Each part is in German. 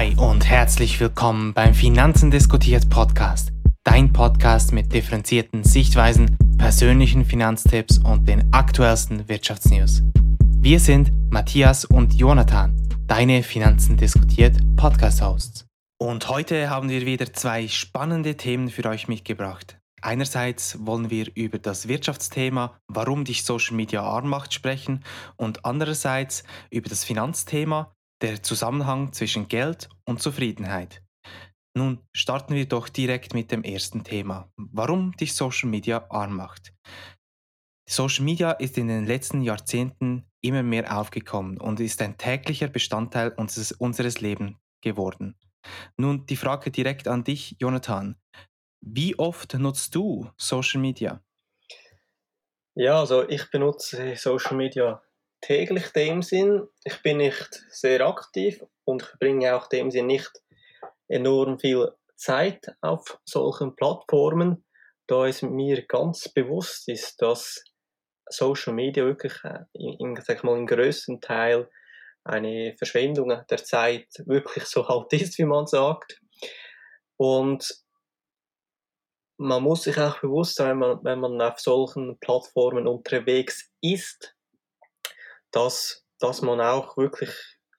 Hi und herzlich willkommen beim Finanzen diskutiert Podcast. Dein Podcast mit differenzierten Sichtweisen, persönlichen Finanztipps und den aktuellsten Wirtschaftsnews. Wir sind Matthias und Jonathan, deine Finanzen diskutiert Podcast-Hosts. Und heute haben wir wieder zwei spannende Themen für euch mitgebracht. Einerseits wollen wir über das Wirtschaftsthema, warum dich Social Media arm macht, sprechen und andererseits über das Finanzthema, der Zusammenhang zwischen Geld und Zufriedenheit. Nun starten wir doch direkt mit dem ersten Thema, warum dich Social Media arm macht. Social Media ist in den letzten Jahrzehnten immer mehr aufgekommen und ist ein täglicher Bestandteil unseres, unseres Lebens geworden. Nun die Frage direkt an dich, Jonathan. Wie oft nutzt du Social Media? Ja, also ich benutze Social Media täglich dem Sinn. Ich bin nicht sehr aktiv und ich bringe auch dem Sinn nicht enorm viel Zeit auf solchen Plattformen, da es mir ganz bewusst ist, dass Social Media wirklich äh, in, sag mal, im größten Teil eine Verschwendung der Zeit wirklich so halt ist, wie man sagt. Und man muss sich auch bewusst sein, wenn man auf solchen Plattformen unterwegs ist, dass, dass man auch wirklich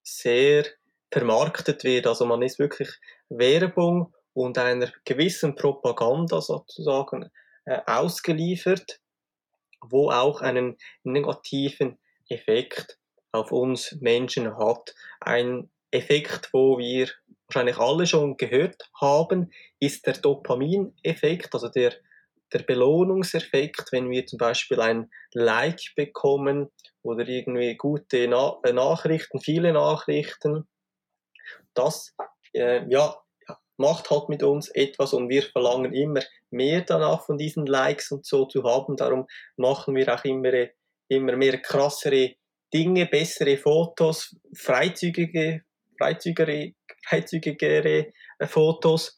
sehr vermarktet wird. Also man ist wirklich Werbung und einer gewissen Propaganda sozusagen äh, ausgeliefert, wo auch einen negativen Effekt auf uns Menschen hat. Ein Effekt, wo wir wahrscheinlich alle schon gehört haben, ist der Dopamineffekt, also der, der Belohnungseffekt, wenn wir zum Beispiel ein Like bekommen oder irgendwie gute Na äh, Nachrichten, viele Nachrichten. Das äh, ja, macht halt mit uns etwas und wir verlangen immer mehr danach von diesen Likes und so zu haben. Darum machen wir auch immer, immer mehr krassere Dinge, bessere Fotos, freizügige, freizügigere, freizügigere äh, Fotos.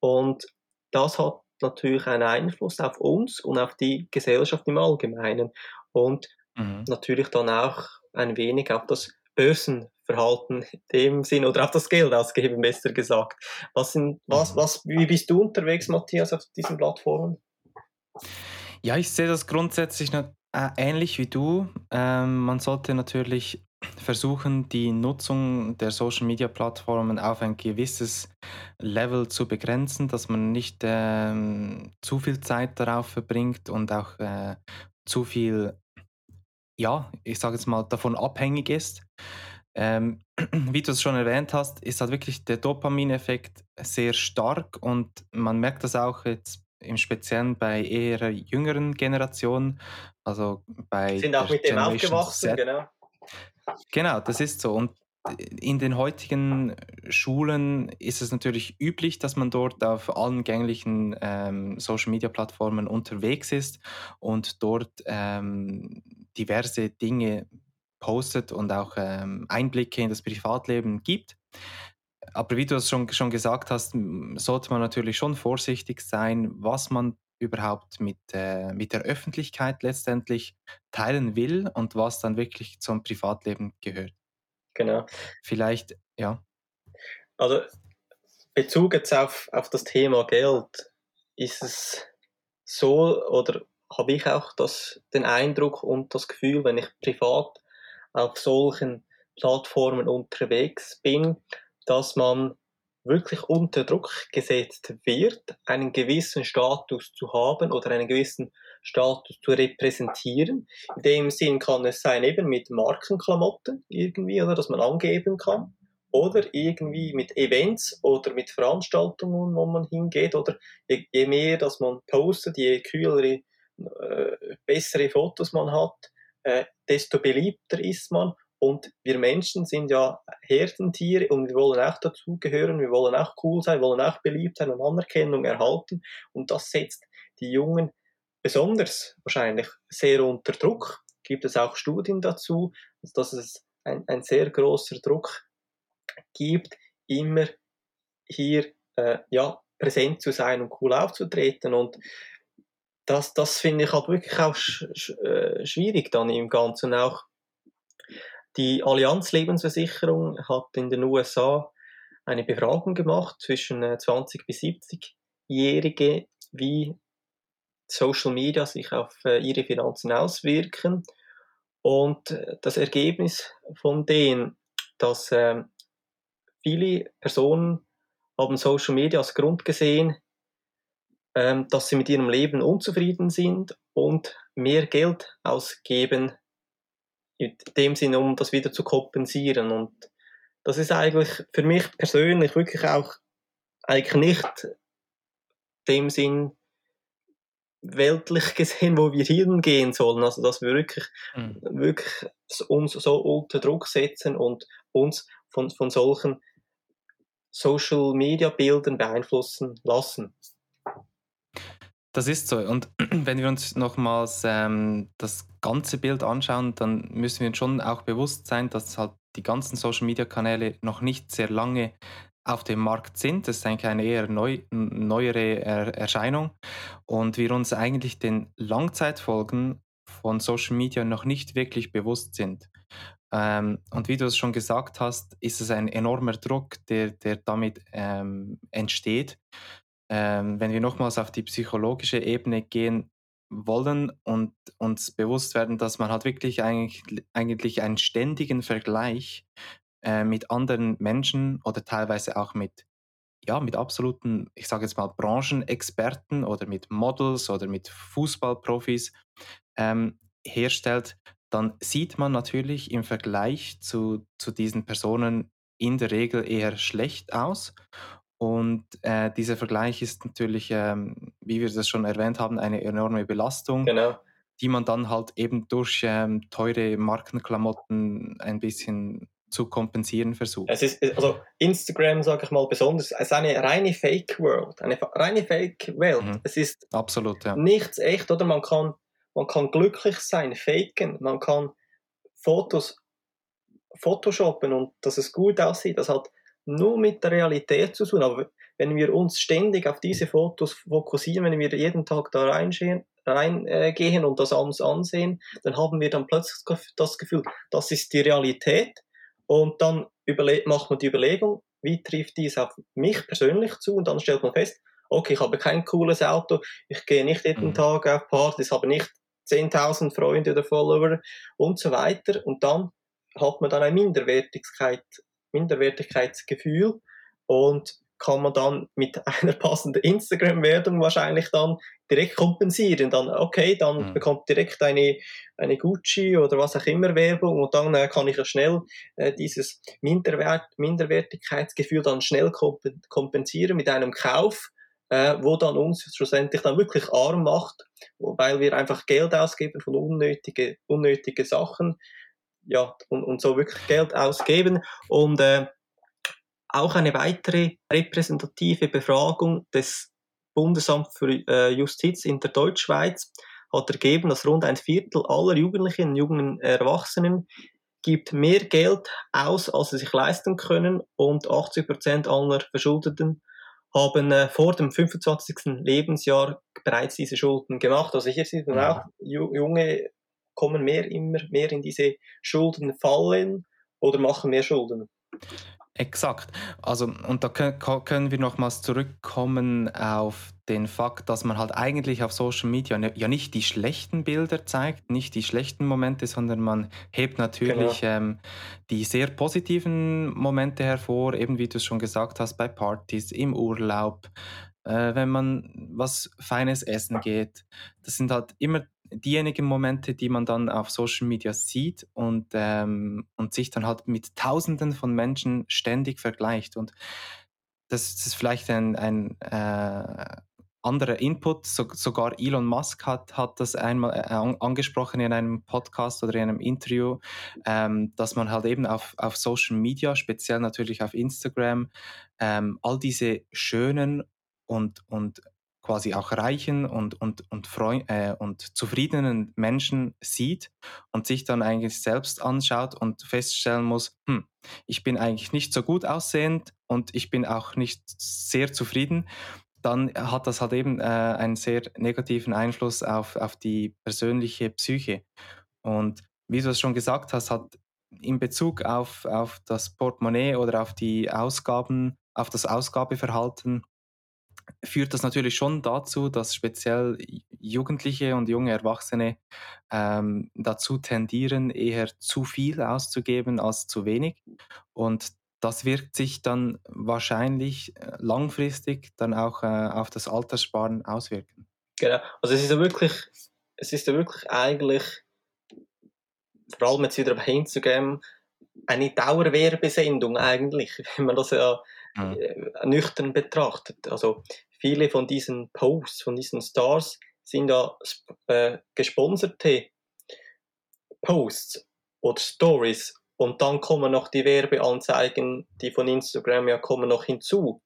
Und das hat natürlich einen Einfluss auf uns und auf die Gesellschaft im Allgemeinen. Und mhm. natürlich dann auch ein wenig auf das Börsenverhalten in dem Sinn oder auf das Geld ausgeben, besser gesagt. Was sind, was, mhm. was, wie bist du unterwegs, Matthias, auf diesen Plattformen? Ja, ich sehe das grundsätzlich äh, ähnlich wie du. Ähm, man sollte natürlich versuchen, die Nutzung der Social-Media-Plattformen auf ein gewisses Level zu begrenzen, dass man nicht ähm, zu viel Zeit darauf verbringt und auch äh, zu viel, ja, ich sage jetzt mal, davon abhängig ist. Ähm, wie du es schon erwähnt hast, ist halt wirklich der Dopamineffekt sehr stark und man merkt das auch jetzt im Speziellen bei eher jüngeren Generationen, also bei sind auch mit dem aufgewachsen, Z. genau. Genau, das ist so. Und in den heutigen Schulen ist es natürlich üblich, dass man dort auf allen gänglichen ähm, Social-Media-Plattformen unterwegs ist und dort ähm, diverse Dinge postet und auch ähm, Einblicke in das Privatleben gibt. Aber wie du es schon, schon gesagt hast, sollte man natürlich schon vorsichtig sein, was man überhaupt mit, äh, mit der Öffentlichkeit letztendlich teilen will und was dann wirklich zum Privatleben gehört. Genau. Vielleicht, ja. Also Bezug jetzt auf, auf das Thema Geld, ist es so oder habe ich auch das, den Eindruck und das Gefühl, wenn ich privat auf solchen Plattformen unterwegs bin, dass man wirklich unter Druck gesetzt wird, einen gewissen Status zu haben oder einen gewissen Status zu repräsentieren. In dem Sinn kann es sein, eben mit Markenklamotten irgendwie, oder dass man angeben kann. Oder irgendwie mit Events oder mit Veranstaltungen, wo man hingeht. Oder je, je mehr, dass man postet, je kühlere, äh, bessere Fotos man hat, äh, desto beliebter ist man und wir Menschen sind ja Herdentiere und wir wollen auch dazugehören, wir wollen auch cool sein, wollen auch beliebt sein und Anerkennung erhalten. Und das setzt die Jungen besonders wahrscheinlich sehr unter Druck. Gibt es auch Studien dazu, dass es ein, ein sehr großer Druck gibt, immer hier äh, ja, präsent zu sein und cool aufzutreten. Und das, das finde ich halt wirklich auch sch sch äh, schwierig dann im Ganzen auch die Allianz Lebensversicherung hat in den USA eine Befragung gemacht zwischen 20 bis 70-Jährige, wie Social Media sich auf ihre Finanzen auswirken. Und das Ergebnis von denen, dass äh, viele Personen haben Social Media als Grund gesehen, ähm, dass sie mit ihrem Leben unzufrieden sind und mehr Geld ausgeben, in dem Sinne, um das wieder zu kompensieren. Und das ist eigentlich für mich persönlich wirklich auch eigentlich nicht dem Sinn weltlich gesehen, wo wir hingehen sollen. Also, dass wir wirklich, mhm. wirklich uns so unter Druck setzen und uns von, von solchen Social Media Bildern beeinflussen lassen. Das ist so. Und wenn wir uns nochmals ähm, das ganze Bild anschauen, dann müssen wir uns schon auch bewusst sein, dass halt die ganzen Social Media Kanäle noch nicht sehr lange auf dem Markt sind. Das ist eigentlich eine eher neu, neuere Erscheinung. Und wir uns eigentlich den Langzeitfolgen von Social Media noch nicht wirklich bewusst sind. Ähm, und wie du es schon gesagt hast, ist es ein enormer Druck, der, der damit ähm, entsteht. Ähm, wenn wir nochmals auf die psychologische Ebene gehen wollen und uns bewusst werden, dass man hat wirklich eigentlich, eigentlich einen ständigen Vergleich äh, mit anderen Menschen oder teilweise auch mit ja, mit absoluten, ich sage jetzt mal, Branchenexperten oder mit Models oder mit Fußballprofis ähm, herstellt, dann sieht man natürlich im Vergleich zu, zu diesen Personen in der Regel eher schlecht aus. Und äh, dieser Vergleich ist natürlich, ähm, wie wir das schon erwähnt haben, eine enorme Belastung, genau. die man dann halt eben durch ähm, teure Markenklamotten ein bisschen zu kompensieren versucht. Es ist, also Instagram, sage ich mal, besonders, es ist eine reine Fake-World, eine reine Fake-Welt. Mhm. Es ist Absolut, ja. nichts echt, oder? Man kann, man kann glücklich sein, faken, man kann Fotos photoshoppen und dass es gut aussieht, das hat nur mit der Realität zu tun. Aber wenn wir uns ständig auf diese Fotos fokussieren, wenn wir jeden Tag da reingehen, reingehen und das alles ansehen, dann haben wir dann plötzlich das Gefühl, das ist die Realität und dann macht man die Überlegung, wie trifft dies auf mich persönlich zu? Und dann stellt man fest, okay, ich habe kein cooles Auto, ich gehe nicht jeden mhm. Tag auf Partys, habe nicht 10.000 Freunde oder Follower und so weiter. Und dann hat man dann ein Minderwertigkeit, Minderwertigkeitsgefühl und kann man dann mit einer passenden Instagram-Werbung wahrscheinlich dann direkt kompensieren. Dann, okay, dann mhm. bekommt direkt eine, eine Gucci oder was auch immer Werbung und dann äh, kann ich ja schnell äh, dieses Minderwert, Minderwertigkeitsgefühl dann schnell kompensieren mit einem Kauf, äh, wo dann uns schlussendlich dann wirklich arm macht, weil wir einfach Geld ausgeben von unnötige, unnötige Sachen, ja, und, und so wirklich Geld ausgeben und äh, auch eine weitere repräsentative Befragung des Bundesamt für äh, Justiz in der Deutschschweiz hat ergeben, dass rund ein Viertel aller Jugendlichen und jungen Erwachsenen gibt mehr Geld aus, als sie sich leisten können und 80 Prozent aller Verschuldeten haben äh, vor dem 25. Lebensjahr bereits diese Schulden gemacht. Also hier sieht man mhm. auch, junge kommen mehr immer mehr in diese Schuldenfallen oder machen mehr Schulden. Exakt. Also, und da können wir nochmals zurückkommen auf den Fakt, dass man halt eigentlich auf Social Media ja nicht die schlechten Bilder zeigt, nicht die schlechten Momente, sondern man hebt natürlich genau. ähm, die sehr positiven Momente hervor, eben wie du es schon gesagt hast, bei Partys, im Urlaub, äh, wenn man was Feines essen geht. Das sind halt immer diejenigen Momente, die man dann auf Social Media sieht und, ähm, und sich dann halt mit Tausenden von Menschen ständig vergleicht. Und das, das ist vielleicht ein, ein äh, anderer Input. So, sogar Elon Musk hat, hat das einmal äh, angesprochen in einem Podcast oder in einem Interview, ähm, dass man halt eben auf, auf Social Media, speziell natürlich auf Instagram, ähm, all diese schönen und, und quasi auch reichen und, und, und, freu äh, und zufriedenen Menschen sieht und sich dann eigentlich selbst anschaut und feststellen muss, hm, ich bin eigentlich nicht so gut aussehend und ich bin auch nicht sehr zufrieden, dann hat das halt eben äh, einen sehr negativen Einfluss auf, auf die persönliche Psyche. Und wie du es schon gesagt hast, hat in Bezug auf, auf das Portemonnaie oder auf die Ausgaben auf das Ausgabeverhalten führt das natürlich schon dazu, dass speziell Jugendliche und junge Erwachsene ähm, dazu tendieren, eher zu viel auszugeben als zu wenig. Und das wirkt sich dann wahrscheinlich äh, langfristig dann auch äh, auf das Alterssparen auswirken. Genau. Also es ist ja wirklich, es ist ja wirklich eigentlich, vor allem jetzt wieder Instagram, eine Dauerwerbesendung eigentlich, wenn man das ja mhm. nüchtern betrachtet. Also viele von diesen Posts, von diesen Stars sind ja äh, gesponserte Posts oder Stories und dann kommen noch die Werbeanzeigen, die von Instagram ja kommen noch hinzu.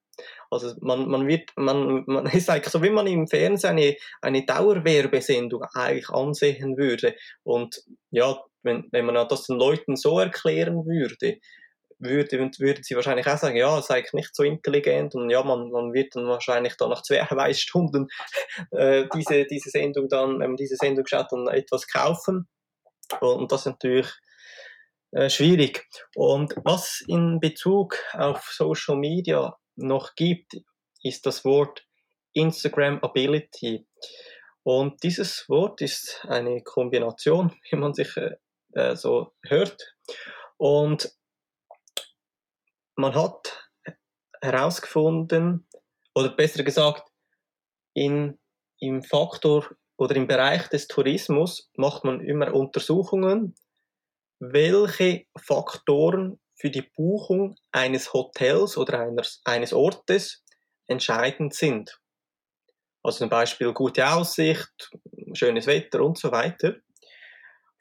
Also man, man wird, man, man ist eigentlich so, wie man im Fernsehen eine, eine Dauerwerbesendung eigentlich ansehen würde. Und ja, wenn, wenn man das den Leuten so erklären würde, würde, würden sie wahrscheinlich auch sagen, ja, es ist eigentlich nicht so intelligent und ja, man, man wird dann wahrscheinlich dann nach zwei Stunden äh, diese, diese Sendung dann, wenn man diese Sendung schaut, dann etwas kaufen. Und das ist natürlich äh, schwierig. Und was in Bezug auf Social Media noch gibt, ist das Wort Instagram Ability. Und dieses Wort ist eine Kombination, wie man sich äh, äh so hört. Und man hat herausgefunden, oder besser gesagt, in, im Faktor oder im Bereich des Tourismus macht man immer Untersuchungen, welche Faktoren für die Buchung eines Hotels oder eines, eines Ortes entscheidend sind. Also zum Beispiel gute Aussicht, schönes Wetter und so weiter.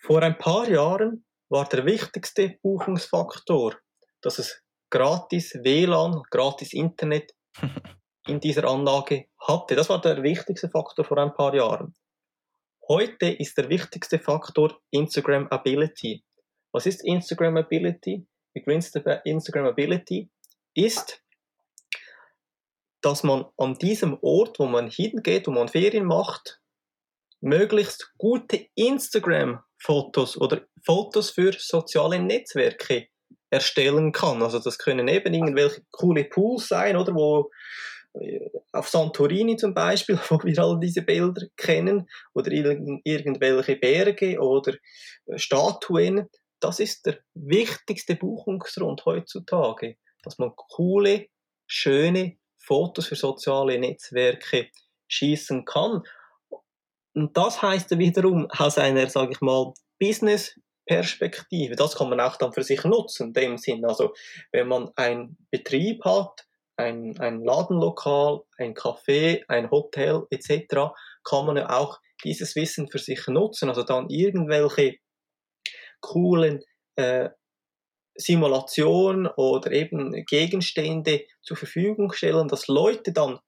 Vor ein paar Jahren war der wichtigste Buchungsfaktor, dass es gratis WLAN, gratis Internet in dieser Anlage hatte. Das war der wichtigste Faktor vor ein paar Jahren. Heute ist der wichtigste Faktor Instagram Ability. Was ist Instagram Ability? Instagram Ability ist, dass man an diesem Ort, wo man hingeht, wo man Ferien macht, möglichst gute Instagram-Fotos oder Fotos für soziale Netzwerke erstellen kann. Also das können eben irgendwelche coole Pools sein, oder wo äh, auf Santorini zum Beispiel, wo wir all diese Bilder kennen, oder irgendwelche Berge oder äh, Statuen. Das ist der wichtigste Buchungsgrund heutzutage, dass man coole, schöne Fotos für soziale Netzwerke schießen kann. Und das heißt wiederum aus einer, sage ich mal, Business Perspektive. Das kann man auch dann für sich nutzen, in dem Sinn. Also, wenn man einen Betrieb hat, ein, ein Ladenlokal, ein Café, ein Hotel etc., kann man ja auch dieses Wissen für sich nutzen. Also dann irgendwelche coolen äh, Simulationen oder eben Gegenstände zur Verfügung stellen, dass Leute dann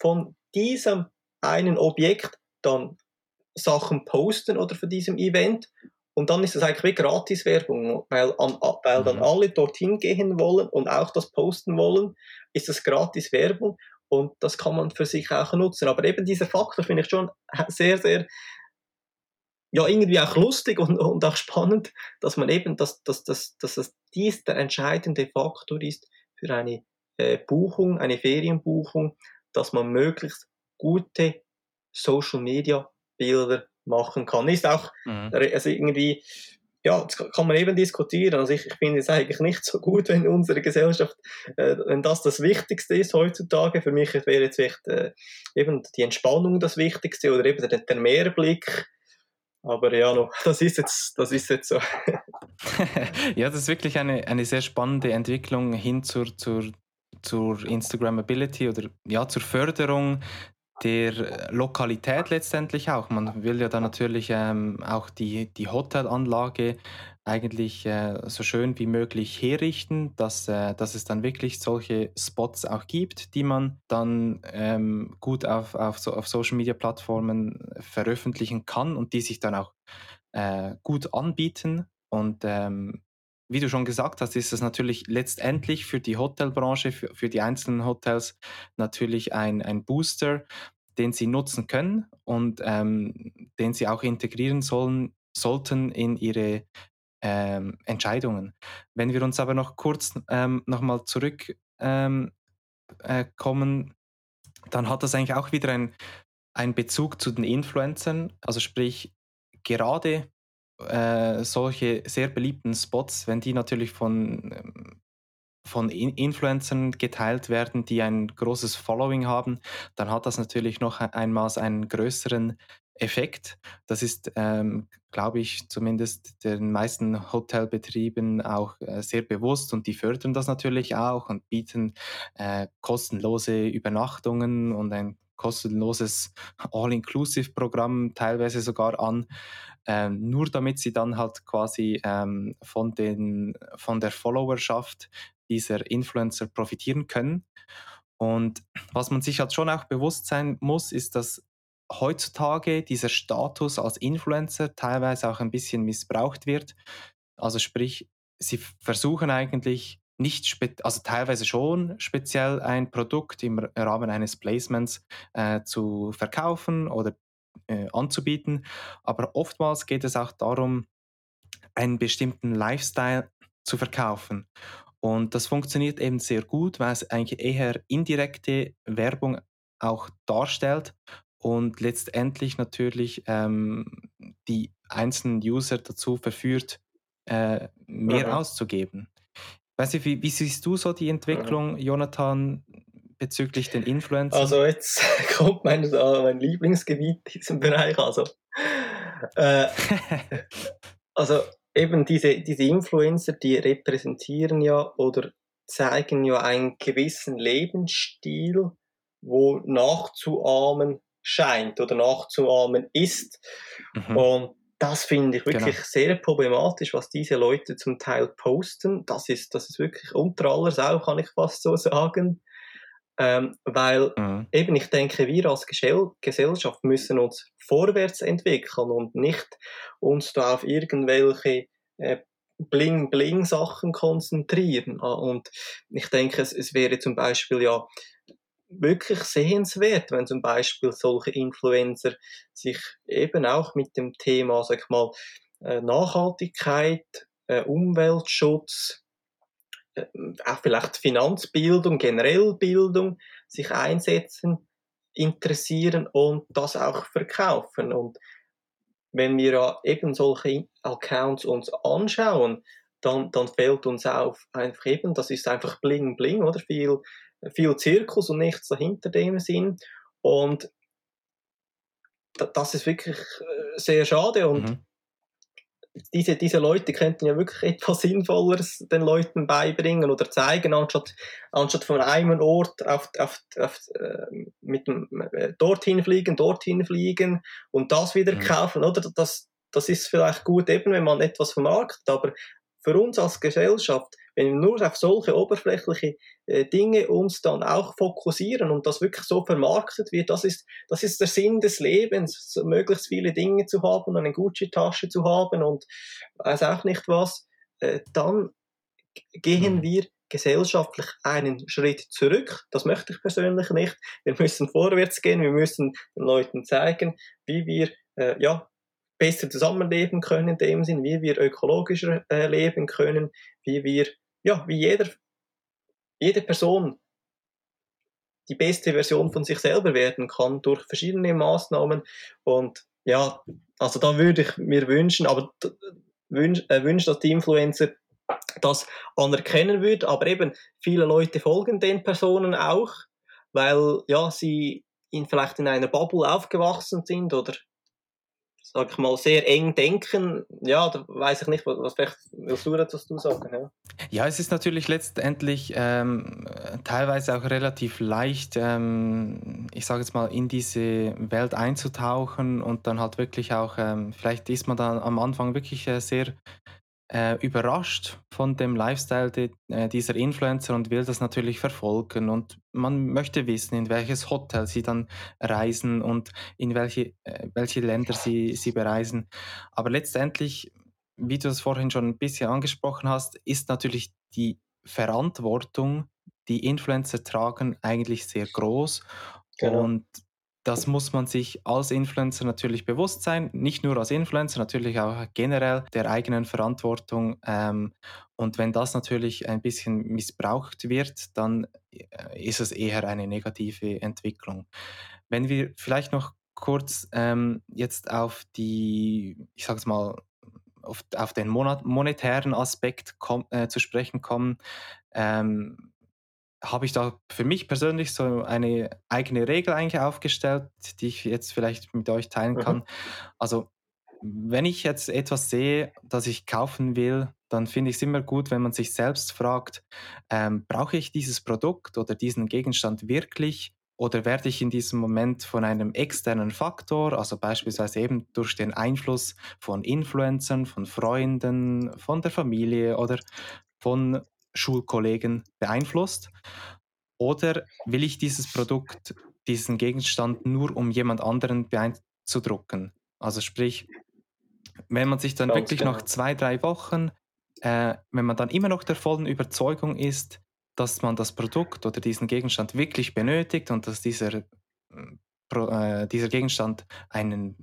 von diesem einen Objekt dann Sachen posten oder von diesem Event und dann ist das eigentlich wie Gratiswerbung, weil, an, weil dann mhm. alle dorthin gehen wollen und auch das posten wollen, ist das Gratiswerbung und das kann man für sich auch nutzen. Aber eben dieser Faktor finde ich schon sehr, sehr, ja, irgendwie auch lustig und, und auch spannend, dass man eben, dass, dass, dass, dass das dies der entscheidende Faktor ist für eine äh, Buchung, eine Ferienbuchung, dass man möglichst gute Social Media Bilder machen kann. Ist auch, mhm. also irgendwie, ja, das kann man eben diskutieren. Also ich, ich finde es eigentlich nicht so gut, wenn unsere Gesellschaft, äh, wenn das das Wichtigste ist heutzutage. Für mich wäre jetzt echt äh, eben die Entspannung das Wichtigste oder eben der, der Mehrblick. Aber ja, no, das ist jetzt, das ist jetzt so. ja, das ist wirklich eine, eine sehr spannende Entwicklung hin zur, zur, zur Instagrammability oder ja, zur Förderung der Lokalität letztendlich auch. Man will ja dann natürlich ähm, auch die, die Hotelanlage eigentlich äh, so schön wie möglich herrichten, dass, äh, dass es dann wirklich solche Spots auch gibt, die man dann ähm, gut auf, auf, so, auf Social-Media-Plattformen veröffentlichen kann und die sich dann auch äh, gut anbieten. Und ähm, wie du schon gesagt hast, ist das natürlich letztendlich für die Hotelbranche, für, für die einzelnen Hotels natürlich ein, ein Booster, den sie nutzen können und ähm, den sie auch integrieren sollen, sollten in ihre ähm, Entscheidungen. Wenn wir uns aber noch kurz ähm, nochmal zurück ähm, äh, dann hat das eigentlich auch wieder einen Bezug zu den Influencern. Also sprich, gerade äh, solche sehr beliebten Spots, wenn die natürlich von, ähm, von Influencern geteilt werden, die ein großes Following haben, dann hat das natürlich noch einmal einen größeren Effekt. Das ist, ähm, glaube ich, zumindest den meisten Hotelbetrieben auch äh, sehr bewusst und die fördern das natürlich auch und bieten äh, kostenlose Übernachtungen und ein kostenloses All-Inclusive-Programm teilweise sogar an, ähm, nur damit sie dann halt quasi ähm, von, den, von der Followerschaft dieser Influencer profitieren können. Und was man sich halt schon auch bewusst sein muss, ist, dass heutzutage dieser Status als Influencer teilweise auch ein bisschen missbraucht wird. Also sprich, sie versuchen eigentlich nicht, also teilweise schon speziell ein Produkt im Rahmen eines Placements äh, zu verkaufen oder äh, anzubieten, aber oftmals geht es auch darum, einen bestimmten Lifestyle zu verkaufen. Und das funktioniert eben sehr gut, weil es eigentlich eher indirekte Werbung auch darstellt und letztendlich natürlich ähm, die einzelnen User dazu verführt, äh, mehr mhm. auszugeben. Weiß ich, wie, wie, siehst du so die Entwicklung, mhm. Jonathan, bezüglich den Influencern? Also jetzt kommt mein, uh, mein Lieblingsgebiet in diesem Bereich. Also, äh, also eben diese, diese Influencer, die repräsentieren ja oder zeigen ja einen gewissen Lebensstil, wo nachzuahmen scheint oder nachzuahmen ist. Mhm. Und das finde ich wirklich genau. sehr problematisch, was diese Leute zum Teil posten. Das ist, das ist wirklich unter aller Sau, kann ich fast so sagen. Ähm, weil mhm. eben, ich denke, wir als Gesellschaft müssen uns vorwärts entwickeln und nicht uns da auf irgendwelche äh, Bling-Bling-Sachen konzentrieren. Ah, und ich denke, es, es wäre zum Beispiel ja wirklich sehenswert, wenn zum Beispiel solche Influencer sich eben auch mit dem Thema, sag ich mal, äh, Nachhaltigkeit, äh, Umweltschutz, auch vielleicht Finanzbildung, generell Bildung sich einsetzen, interessieren und das auch verkaufen. Und wenn wir eben solche Accounts uns anschauen, dann, dann fällt uns auf, einfach eben, das ist einfach bling bling, oder? Viel viel Zirkus und nichts dahinter dem Sinn. Und das ist wirklich äh, sehr schade und mhm. Diese, diese Leute könnten ja wirklich etwas Sinnvolleres den Leuten beibringen oder zeigen, anstatt, anstatt von einem Ort auf, auf, auf, äh, mit dem, äh, dorthin fliegen, dorthin fliegen und das wieder mhm. kaufen, oder? Das, das ist vielleicht gut eben, wenn man etwas vermarktet, aber für uns als Gesellschaft wenn wir nur auf solche oberflächliche äh, Dinge uns dann auch fokussieren und das wirklich so vermarktet wird, das ist, das ist der Sinn des Lebens, so möglichst viele Dinge zu haben, eine Gucci-Tasche zu haben und weiß auch nicht was, äh, dann gehen mhm. wir gesellschaftlich einen Schritt zurück. Das möchte ich persönlich nicht. Wir müssen vorwärts gehen, wir müssen den Leuten zeigen, wie wir äh, ja, besser zusammenleben können, in dem Sinn, wie wir ökologischer äh, leben können, wie wir ja, wie jeder, jede Person die beste Version von sich selber werden kann durch verschiedene Maßnahmen. Und ja, also da würde ich mir wünschen, aber wünschen, äh, wünschen, dass die Influencer das anerkennen würden. Aber eben, viele Leute folgen den Personen auch, weil ja, sie in, vielleicht in einer Bubble aufgewachsen sind oder sag ich mal, sehr eng denken, ja, da weiß ich nicht, was, vielleicht willst du dazu sagen? Ja? ja, es ist natürlich letztendlich ähm, teilweise auch relativ leicht, ähm, ich sage jetzt mal, in diese Welt einzutauchen und dann halt wirklich auch, ähm, vielleicht ist man dann am Anfang wirklich äh, sehr äh, überrascht von dem Lifestyle de, äh, dieser Influencer und will das natürlich verfolgen. Und man möchte wissen, in welches Hotel sie dann reisen und in welche, äh, welche Länder sie, sie bereisen. Aber letztendlich, wie du es vorhin schon ein bisschen angesprochen hast, ist natürlich die Verantwortung, die Influencer tragen, eigentlich sehr groß. Genau. Und das muss man sich als Influencer natürlich bewusst sein, nicht nur als Influencer, natürlich auch generell der eigenen Verantwortung. Ähm, und wenn das natürlich ein bisschen missbraucht wird, dann äh, ist es eher eine negative Entwicklung. Wenn wir vielleicht noch kurz ähm, jetzt auf die, ich sage es mal, auf, den monetären Aspekt äh, zu sprechen kommen, ähm, habe ich da für mich persönlich so eine eigene Regel eigentlich aufgestellt, die ich jetzt vielleicht mit euch teilen kann. Mhm. Also wenn ich jetzt etwas sehe, das ich kaufen will, dann finde ich es immer gut, wenn man sich selbst fragt, ähm, brauche ich dieses Produkt oder diesen Gegenstand wirklich oder werde ich in diesem Moment von einem externen Faktor, also beispielsweise eben durch den Einfluss von Influencern, von Freunden, von der Familie oder von Schulkollegen beeinflusst? Oder will ich dieses Produkt, diesen Gegenstand nur um jemand anderen beeinzudrucken? Also sprich, wenn man sich dann Ganz wirklich genau. nach zwei, drei Wochen, äh, wenn man dann immer noch der vollen Überzeugung ist, dass man das Produkt oder diesen Gegenstand wirklich benötigt und dass dieser, äh, dieser Gegenstand einen,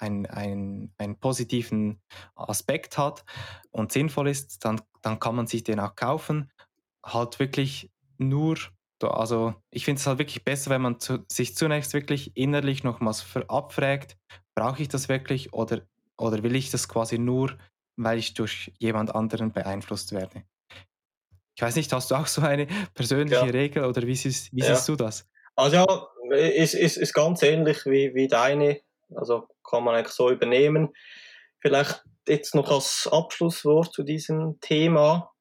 einen, einen, einen positiven Aspekt hat und sinnvoll ist, dann, dann kann man sich den auch kaufen. Halt wirklich nur, also ich finde es halt wirklich besser, wenn man zu, sich zunächst wirklich innerlich nochmals abfragt, brauche ich das wirklich oder, oder will ich das quasi nur, weil ich durch jemand anderen beeinflusst werde. Ich weiß nicht, hast du auch so eine persönliche ja. Regel oder wie, siehst, wie ja. siehst du das? Also ja, ist, ist, ist ganz ähnlich wie, wie deine. Also kann man eigentlich so übernehmen. Vielleicht jetzt noch als Abschlusswort zu diesem Thema.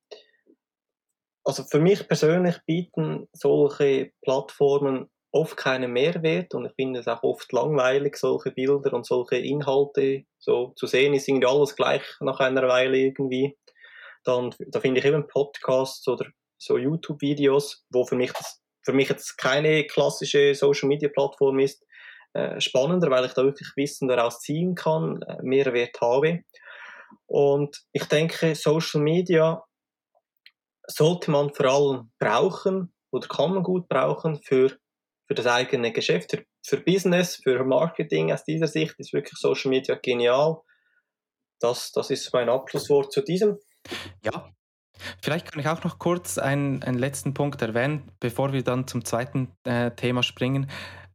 Also für mich persönlich bieten solche Plattformen oft keinen Mehrwert und ich finde es auch oft langweilig, solche Bilder und solche Inhalte so zu sehen, ist irgendwie alles gleich nach einer Weile irgendwie dann da finde ich eben Podcasts oder so YouTube-Videos, wo für mich das, für mich jetzt keine klassische Social-Media-Plattform ist, äh, spannender, weil ich da wirklich Wissen daraus ziehen kann, äh, Mehrwert habe. Und ich denke, Social Media sollte man vor allem brauchen oder kann man gut brauchen für, für das eigene Geschäft, für, für Business, für Marketing. Aus dieser Sicht ist wirklich Social Media genial. Das, das ist mein Abschlusswort zu diesem. Ja, vielleicht kann ich auch noch kurz einen, einen letzten Punkt erwähnen, bevor wir dann zum zweiten äh, Thema springen.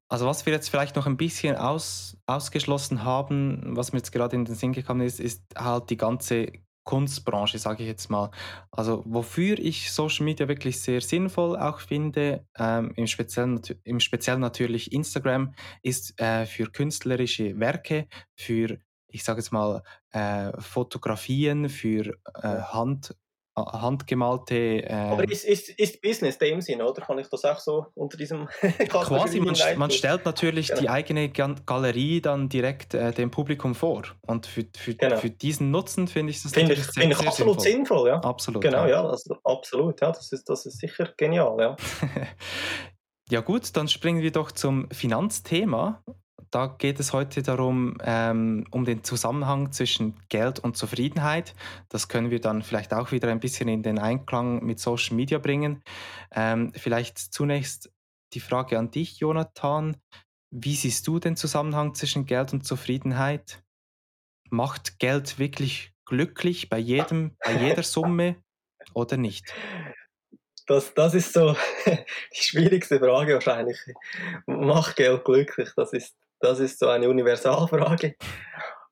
Also was wir jetzt vielleicht noch ein bisschen aus, ausgeschlossen haben, was mir jetzt gerade in den Sinn gekommen ist, ist halt die ganze Kunstbranche, sage ich jetzt mal. Also wofür ich Social Media wirklich sehr sinnvoll auch finde, ähm, im, Speziellen, im Speziellen natürlich Instagram, ist äh, für künstlerische Werke, für ich sage jetzt mal, äh, Fotografien für äh, Hand, handgemalte. Äh, Aber ist, ist, ist Business dem Sinn, oder? Kann ich das auch so unter diesem Quasi, man, man, stellt natürlich genau. die eigene Galerie dann direkt äh, dem Publikum vor. Und für, für, genau. für diesen Nutzen finde ich das finde ich, sehr, find ich sehr absolut sinnvoll. sinnvoll. ja. Absolut. Genau, ja, ja also, absolut, ja. Das ist, das ist sicher genial, ja. ja, gut, dann springen wir doch zum Finanzthema da geht es heute darum, ähm, um den Zusammenhang zwischen Geld und Zufriedenheit. Das können wir dann vielleicht auch wieder ein bisschen in den Einklang mit Social Media bringen. Ähm, vielleicht zunächst die Frage an dich, Jonathan. Wie siehst du den Zusammenhang zwischen Geld und Zufriedenheit? Macht Geld wirklich glücklich bei jedem, bei jeder Summe oder nicht? Das, das ist so die schwierigste Frage wahrscheinlich. Macht Geld glücklich? Das ist das ist so eine Universalfrage.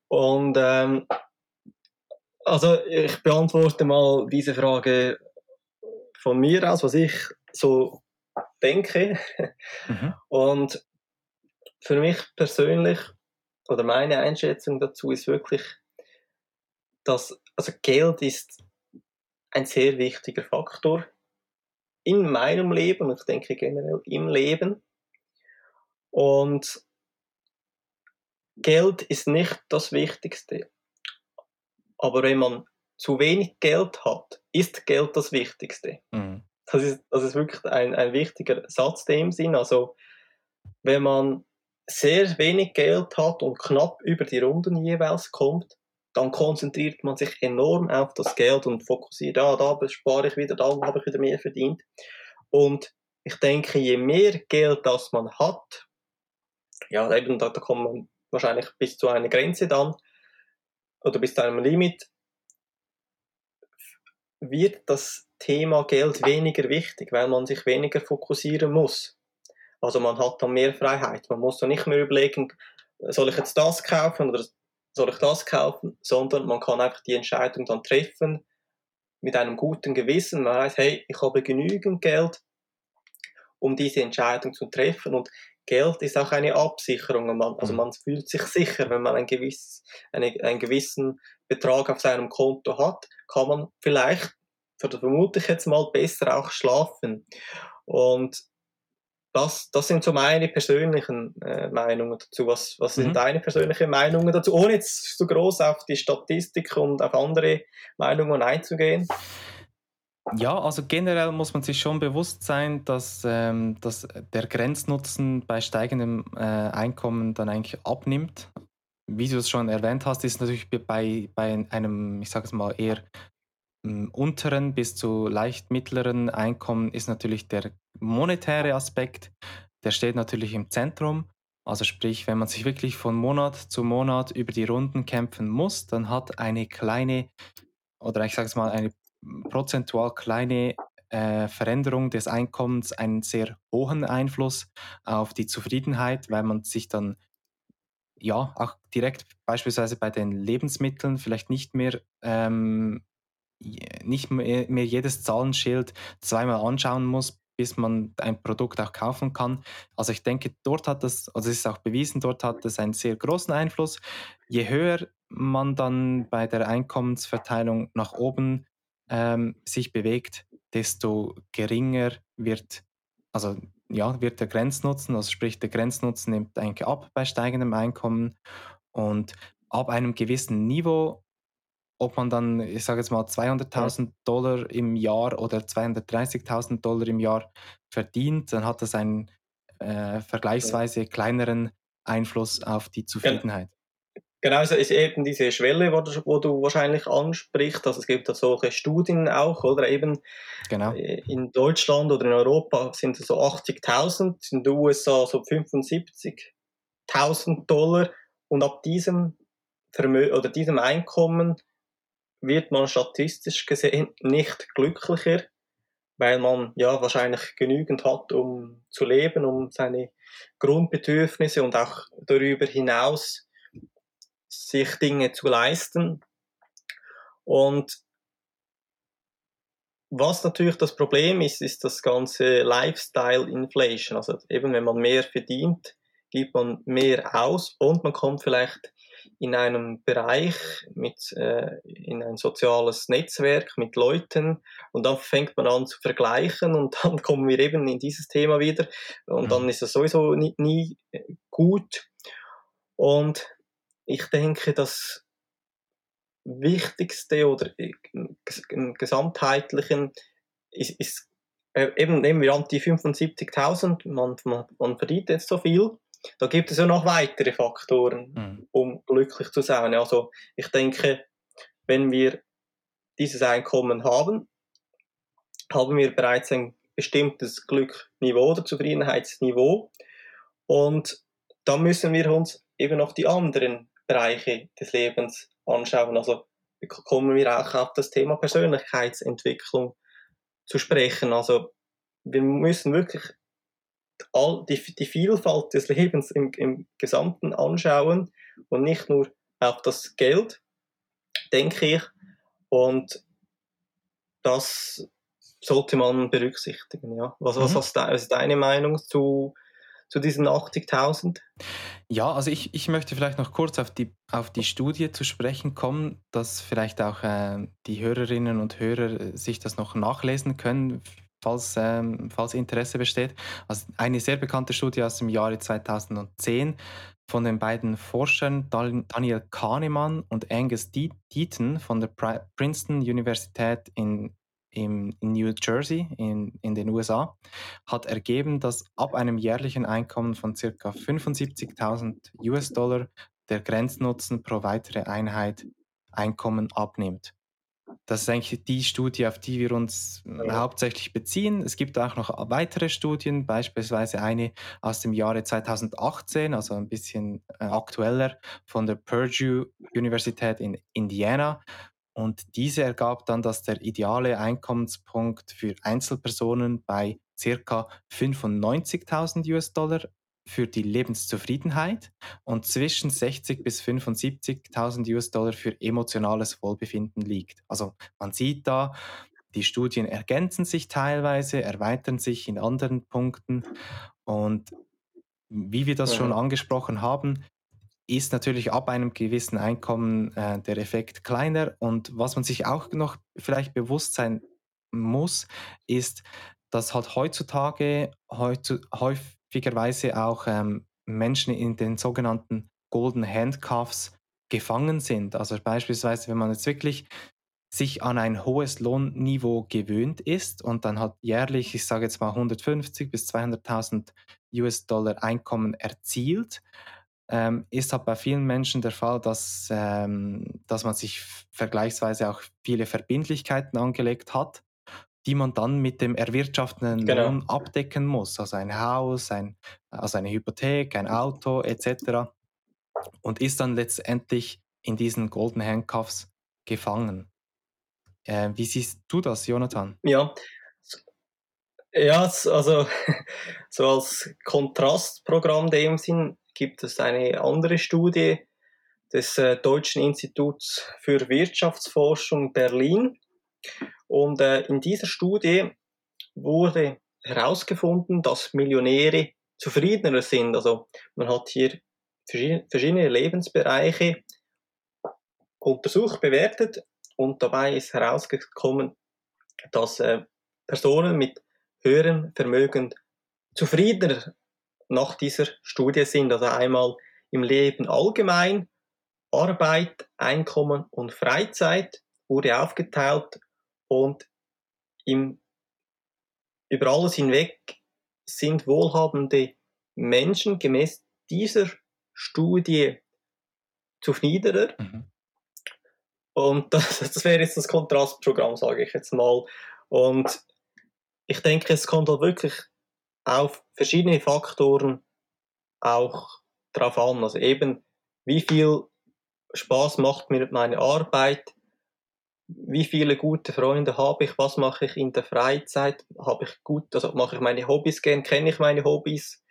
Und ähm, also ich beantworte mal diese Frage von mir aus, was ich so denke. Mhm. Und für mich persönlich oder meine Einschätzung dazu ist wirklich, dass also Geld ist ein sehr wichtiger Faktor in meinem Leben und ich denke generell im Leben. Und Geld ist nicht das Wichtigste. Aber wenn man zu wenig Geld hat, ist Geld das Wichtigste. Mhm. Das, ist, das ist wirklich ein, ein wichtiger Satz dem Sinn. Also, wenn man sehr wenig Geld hat und knapp über die Runden jeweils kommt, dann konzentriert man sich enorm auf das Geld und fokussiert, ah, da spare ich wieder, da habe ich wieder mehr verdient. Und ich denke, je mehr Geld das man hat, ja, eben da, da kommt man wahrscheinlich bis zu einer Grenze dann oder bis zu einem Limit, wird das Thema Geld weniger wichtig, weil man sich weniger fokussieren muss. Also man hat dann mehr Freiheit. Man muss dann nicht mehr überlegen, soll ich jetzt das kaufen oder soll ich das kaufen, sondern man kann einfach die Entscheidung dann treffen mit einem guten Gewissen. Man weiß, hey, ich habe genügend Geld, um diese Entscheidung zu treffen und Geld ist auch eine Absicherung. Man, also mhm. man fühlt sich sicher, wenn man ein gewiss, eine, einen gewissen Betrag auf seinem Konto hat, kann man vielleicht, vermute ich jetzt mal, besser auch schlafen. Und das, das sind so meine persönlichen äh, Meinungen dazu. Was, was sind mhm. deine persönlichen Meinungen dazu, ohne jetzt so groß auf die Statistik und auf andere Meinungen einzugehen? Ja, also generell muss man sich schon bewusst sein, dass, ähm, dass der Grenznutzen bei steigendem äh, Einkommen dann eigentlich abnimmt. Wie du es schon erwähnt hast, ist natürlich bei, bei einem, ich sage es mal, eher ähm, unteren bis zu leicht mittleren Einkommen ist natürlich der monetäre Aspekt. Der steht natürlich im Zentrum. Also sprich, wenn man sich wirklich von Monat zu Monat über die Runden kämpfen muss, dann hat eine kleine oder ich sage es mal eine prozentual kleine äh, Veränderung des Einkommens einen sehr hohen Einfluss auf die Zufriedenheit, weil man sich dann ja auch direkt beispielsweise bei den Lebensmitteln vielleicht nicht mehr ähm, nicht mehr, jedes Zahlenschild zweimal anschauen muss, bis man ein Produkt auch kaufen kann. Also ich denke, dort hat das, also es ist auch bewiesen, dort hat es einen sehr großen Einfluss. Je höher man dann bei der Einkommensverteilung nach oben ähm, sich bewegt, desto geringer wird, also ja, wird der Grenznutzen, also sprich der Grenznutzen nimmt eigentlich ab bei steigendem Einkommen. Und ab einem gewissen Niveau, ob man dann, ich sage jetzt mal 200.000 Dollar im Jahr oder 230.000 Dollar im Jahr verdient, dann hat das einen äh, vergleichsweise kleineren Einfluss auf die Zufriedenheit. Genau, es ist eben diese Schwelle, wo du, wo du wahrscheinlich ansprichst. Also es gibt da solche Studien auch, oder eben genau. Äh, in Deutschland oder in Europa sind es so 80.000, in den USA so 75.000 Dollar und ab diesem Vermö oder diesem Einkommen wird man statistisch gesehen nicht glücklicher, weil man ja wahrscheinlich genügend hat, um zu leben, um seine Grundbedürfnisse und auch darüber hinaus sich Dinge zu leisten. Und was natürlich das Problem ist, ist das ganze Lifestyle Inflation. Also eben, wenn man mehr verdient, gibt man mehr aus und man kommt vielleicht in einem Bereich mit äh, in ein soziales Netzwerk mit Leuten und dann fängt man an zu vergleichen und dann kommen wir eben in dieses Thema wieder und dann mhm. ist es sowieso nie, nie gut und ich denke, das Wichtigste oder im Gesamtheitlichen ist, ist äh, eben nehmen wir an die 75.000, man, man, man verdient jetzt so viel. Da gibt es ja noch weitere Faktoren, mhm. um glücklich zu sein. Also ich denke, wenn wir dieses Einkommen haben, haben wir bereits ein bestimmtes Glückniveau oder Zufriedenheitsniveau. Und dann müssen wir uns eben noch die anderen Bereiche des Lebens anschauen. Also kommen wir auch auf das Thema Persönlichkeitsentwicklung zu sprechen. Also wir müssen wirklich all die, die Vielfalt des Lebens im, im Gesamten anschauen und nicht nur auf das Geld, denke ich. Und das sollte man berücksichtigen. Ja. Was, was, mhm. was ist deine Meinung zu zu diesen 80.000? Ja, also ich, ich möchte vielleicht noch kurz auf die, auf die Studie zu sprechen kommen, dass vielleicht auch äh, die Hörerinnen und Hörer äh, sich das noch nachlesen können, falls, ähm, falls Interesse besteht. Also eine sehr bekannte Studie aus dem Jahre 2010 von den beiden Forschern Daniel Kahnemann und Angus Deaton von der Princeton Universität in in New Jersey in, in den USA hat ergeben, dass ab einem jährlichen Einkommen von ca. 75.000 US-Dollar der Grenznutzen pro weitere Einheit Einkommen abnimmt. das ist eigentlich die Studie, auf die wir uns ja. hauptsächlich beziehen. Es gibt auch noch weitere Studien, beispielsweise eine aus dem Jahre 2018, also ein bisschen äh, aktueller, von der Purdue Universität in Indiana. Und diese ergab dann, dass der ideale Einkommenspunkt für Einzelpersonen bei circa 95.000 US-Dollar für die Lebenszufriedenheit und zwischen 60 bis 75.000 US-Dollar für emotionales Wohlbefinden liegt. Also man sieht da, die Studien ergänzen sich teilweise, erweitern sich in anderen Punkten und wie wir das schon angesprochen haben, ist natürlich ab einem gewissen Einkommen äh, der Effekt kleiner und was man sich auch noch vielleicht bewusst sein muss, ist, dass halt heutzutage heutzu, häufigerweise auch ähm, Menschen in den sogenannten Golden Handcuffs gefangen sind. Also beispielsweise, wenn man jetzt wirklich sich an ein hohes Lohnniveau gewöhnt ist und dann hat jährlich, ich sage jetzt mal 150 bis 200.000 US-Dollar Einkommen erzielt, ähm, ist halt bei vielen Menschen der Fall, dass, ähm, dass man sich vergleichsweise auch viele Verbindlichkeiten angelegt hat die man dann mit dem erwirtschaftenden genau. Lohn abdecken muss. Also ein Haus, ein, also eine Hypothek, ein Auto etc. Und ist dann letztendlich in diesen Golden Handcuffs gefangen. Äh, wie siehst du das, Jonathan? Ja, ja, also so als Kontrastprogramm dem Sinn gibt es eine andere Studie des äh, Deutschen Instituts für Wirtschaftsforschung Berlin. Und äh, in dieser Studie wurde herausgefunden, dass Millionäre zufriedener sind. Also man hat hier verschiedene Lebensbereiche untersucht, bewertet und dabei ist herausgekommen, dass äh, Personen mit höherem Vermögen zufriedener nach dieser Studie sind. Also einmal im Leben allgemein, Arbeit, Einkommen und Freizeit wurde aufgeteilt und im, über alles hinweg sind wohlhabende Menschen gemäß dieser Studie zufriedener. Mhm. Und das, das wäre jetzt das Kontrastprogramm, sage ich jetzt mal. Und ich denke, es kommt halt wirklich auf verschiedene Faktoren auch drauf an. Also eben, wie viel Spaß macht mir meine Arbeit, wie viele gute Freunde habe ich, was mache ich in der Freizeit, habe ich gut, also mache ich meine Hobbys gern, kenne ich meine Hobbys,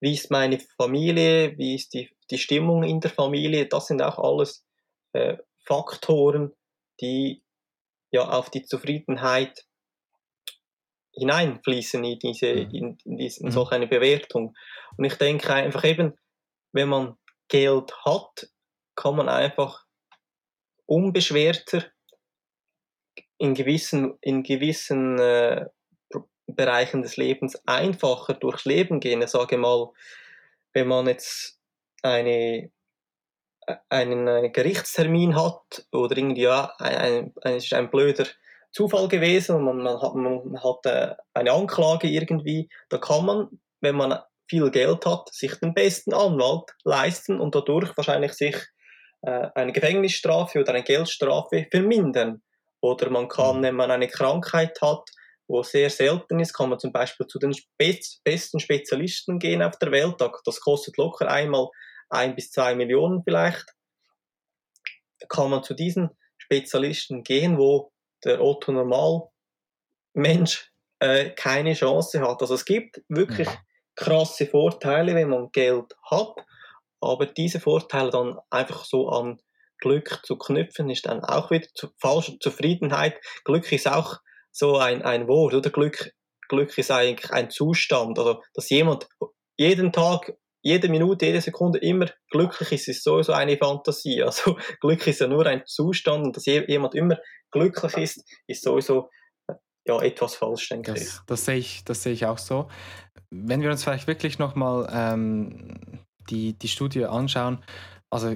wie ist meine Familie, wie ist die, die Stimmung in der Familie, das sind auch alles äh, Faktoren, die ja auf die Zufriedenheit hineinfließen in diese, mhm. in, diese, in mhm. solch eine Bewertung. Und ich denke einfach eben, wenn man Geld hat, kann man einfach unbeschwerter in gewissen, in gewissen äh, Bereichen des Lebens einfacher durchs Leben gehen. Ich sage mal, wenn man jetzt eine, einen, einen Gerichtstermin hat oder irgendwie, ja, ein, ein, ist ein blöder Zufall gewesen und man, man hat, man hat äh, eine Anklage irgendwie, da kann man, wenn man viel Geld hat, sich den besten Anwalt leisten und dadurch wahrscheinlich sich äh, eine Gefängnisstrafe oder eine Geldstrafe vermindern. Oder man kann, mhm. wenn man eine Krankheit hat, wo sehr selten ist, kann man zum Beispiel zu den Spez besten Spezialisten gehen auf der Welt. Das kostet locker einmal ein bis zwei Millionen vielleicht. Kann man zu diesen Spezialisten gehen, wo der Otto Normal Mensch äh, keine Chance hat. Also es gibt wirklich mhm. krasse Vorteile, wenn man Geld hat aber diese Vorteile dann einfach so an Glück zu knüpfen, ist dann auch wieder zu, falsche Zufriedenheit. Glück ist auch so ein, ein Wort, oder? Glück, Glück ist eigentlich ein Zustand, also dass jemand jeden Tag, jede Minute, jede Sekunde immer glücklich ist, ist sowieso eine Fantasie. Also Glück ist ja nur ein Zustand und dass jemand immer glücklich ist, ist sowieso ja, etwas falsch, denke das, ich. Das sehe ich. Das sehe ich auch so. Wenn wir uns vielleicht wirklich nochmal ähm, die, die Studie anschauen, also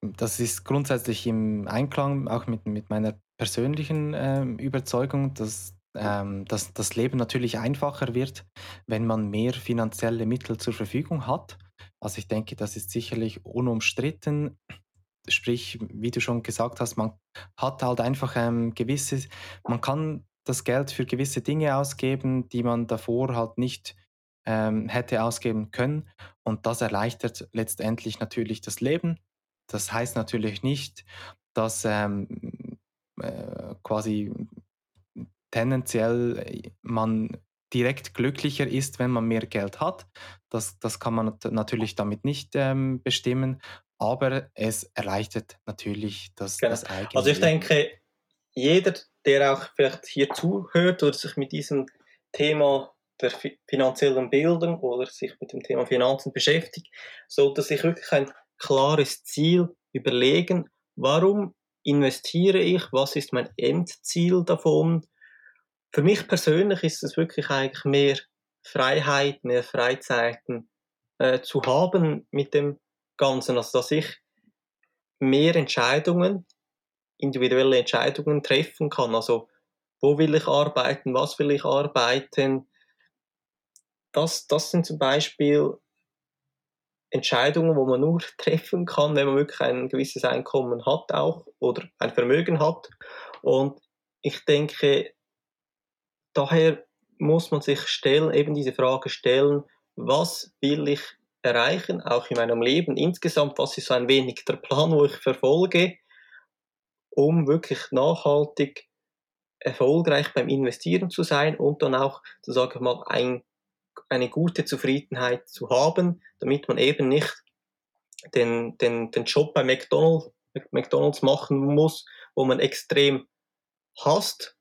das ist grundsätzlich im Einklang auch mit, mit meiner persönlichen äh, Überzeugung, dass, ähm, dass das Leben natürlich einfacher wird, wenn man mehr finanzielle Mittel zur Verfügung hat. Also ich denke, das ist sicherlich unumstritten. sprich, wie du schon gesagt hast, man hat halt einfach ähm, gewisse, man kann das Geld für gewisse Dinge ausgeben, die man davor halt nicht ähm, hätte ausgeben können. Und das erleichtert letztendlich natürlich das Leben. Das heißt natürlich nicht, dass ähm, äh, quasi tendenziell man direkt glücklicher ist, wenn man mehr Geld hat. Das, das kann man natürlich damit nicht ähm, bestimmen, aber es erleichtert natürlich das, genau. das eigene Also ich denke, jeder, der auch vielleicht hier zuhört oder sich mit diesem Thema der finanziellen Bildung oder sich mit dem Thema Finanzen beschäftigt, sollte sich wirklich ein klares Ziel überlegen, warum investiere ich, was ist mein Endziel davon. Für mich persönlich ist es wirklich eigentlich mehr Freiheit, mehr Freizeiten äh, zu haben mit dem Ganzen, also dass ich mehr Entscheidungen, individuelle Entscheidungen treffen kann. Also wo will ich arbeiten, was will ich arbeiten, das, das sind zum Beispiel Entscheidungen, wo man nur treffen kann, wenn man wirklich ein gewisses Einkommen hat auch oder ein Vermögen hat. Und ich denke, daher muss man sich stellen, eben diese Frage stellen, was will ich erreichen, auch in meinem Leben insgesamt, was ist so ein wenig der Plan, wo ich verfolge, um wirklich nachhaltig erfolgreich beim Investieren zu sein und dann auch, so sage ich mal, ein eine gute Zufriedenheit zu haben, damit man eben nicht den, den, den Job bei McDonald's, McDonald's machen muss, wo man extrem hasst.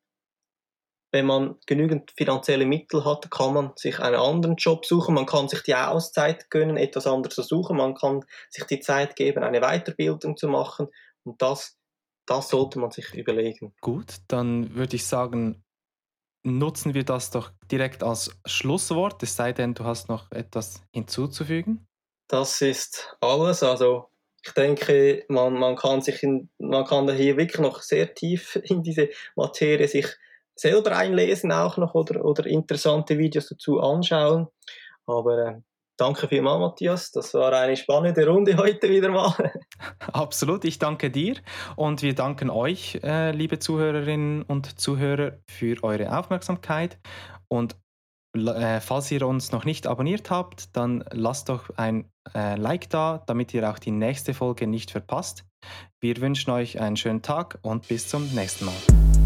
Wenn man genügend finanzielle Mittel hat, kann man sich einen anderen Job suchen, man kann sich die Auszeit gönnen, etwas anderes zu suchen, man kann sich die Zeit geben, eine Weiterbildung zu machen und das, das sollte man sich überlegen. Gut, dann würde ich sagen, nutzen wir das doch direkt als Schlusswort, es sei denn, du hast noch etwas hinzuzufügen. Das ist alles. Also ich denke, man, man kann sich in, man kann hier wirklich noch sehr tief in diese Materie sich selber einlesen auch noch oder, oder interessante Videos dazu anschauen. Aber äh, Danke vielmals, Matthias. Das war eine spannende Runde heute wieder mal. Absolut, ich danke dir und wir danken euch, äh, liebe Zuhörerinnen und Zuhörer, für eure Aufmerksamkeit. Und äh, falls ihr uns noch nicht abonniert habt, dann lasst doch ein äh, Like da, damit ihr auch die nächste Folge nicht verpasst. Wir wünschen euch einen schönen Tag und bis zum nächsten Mal.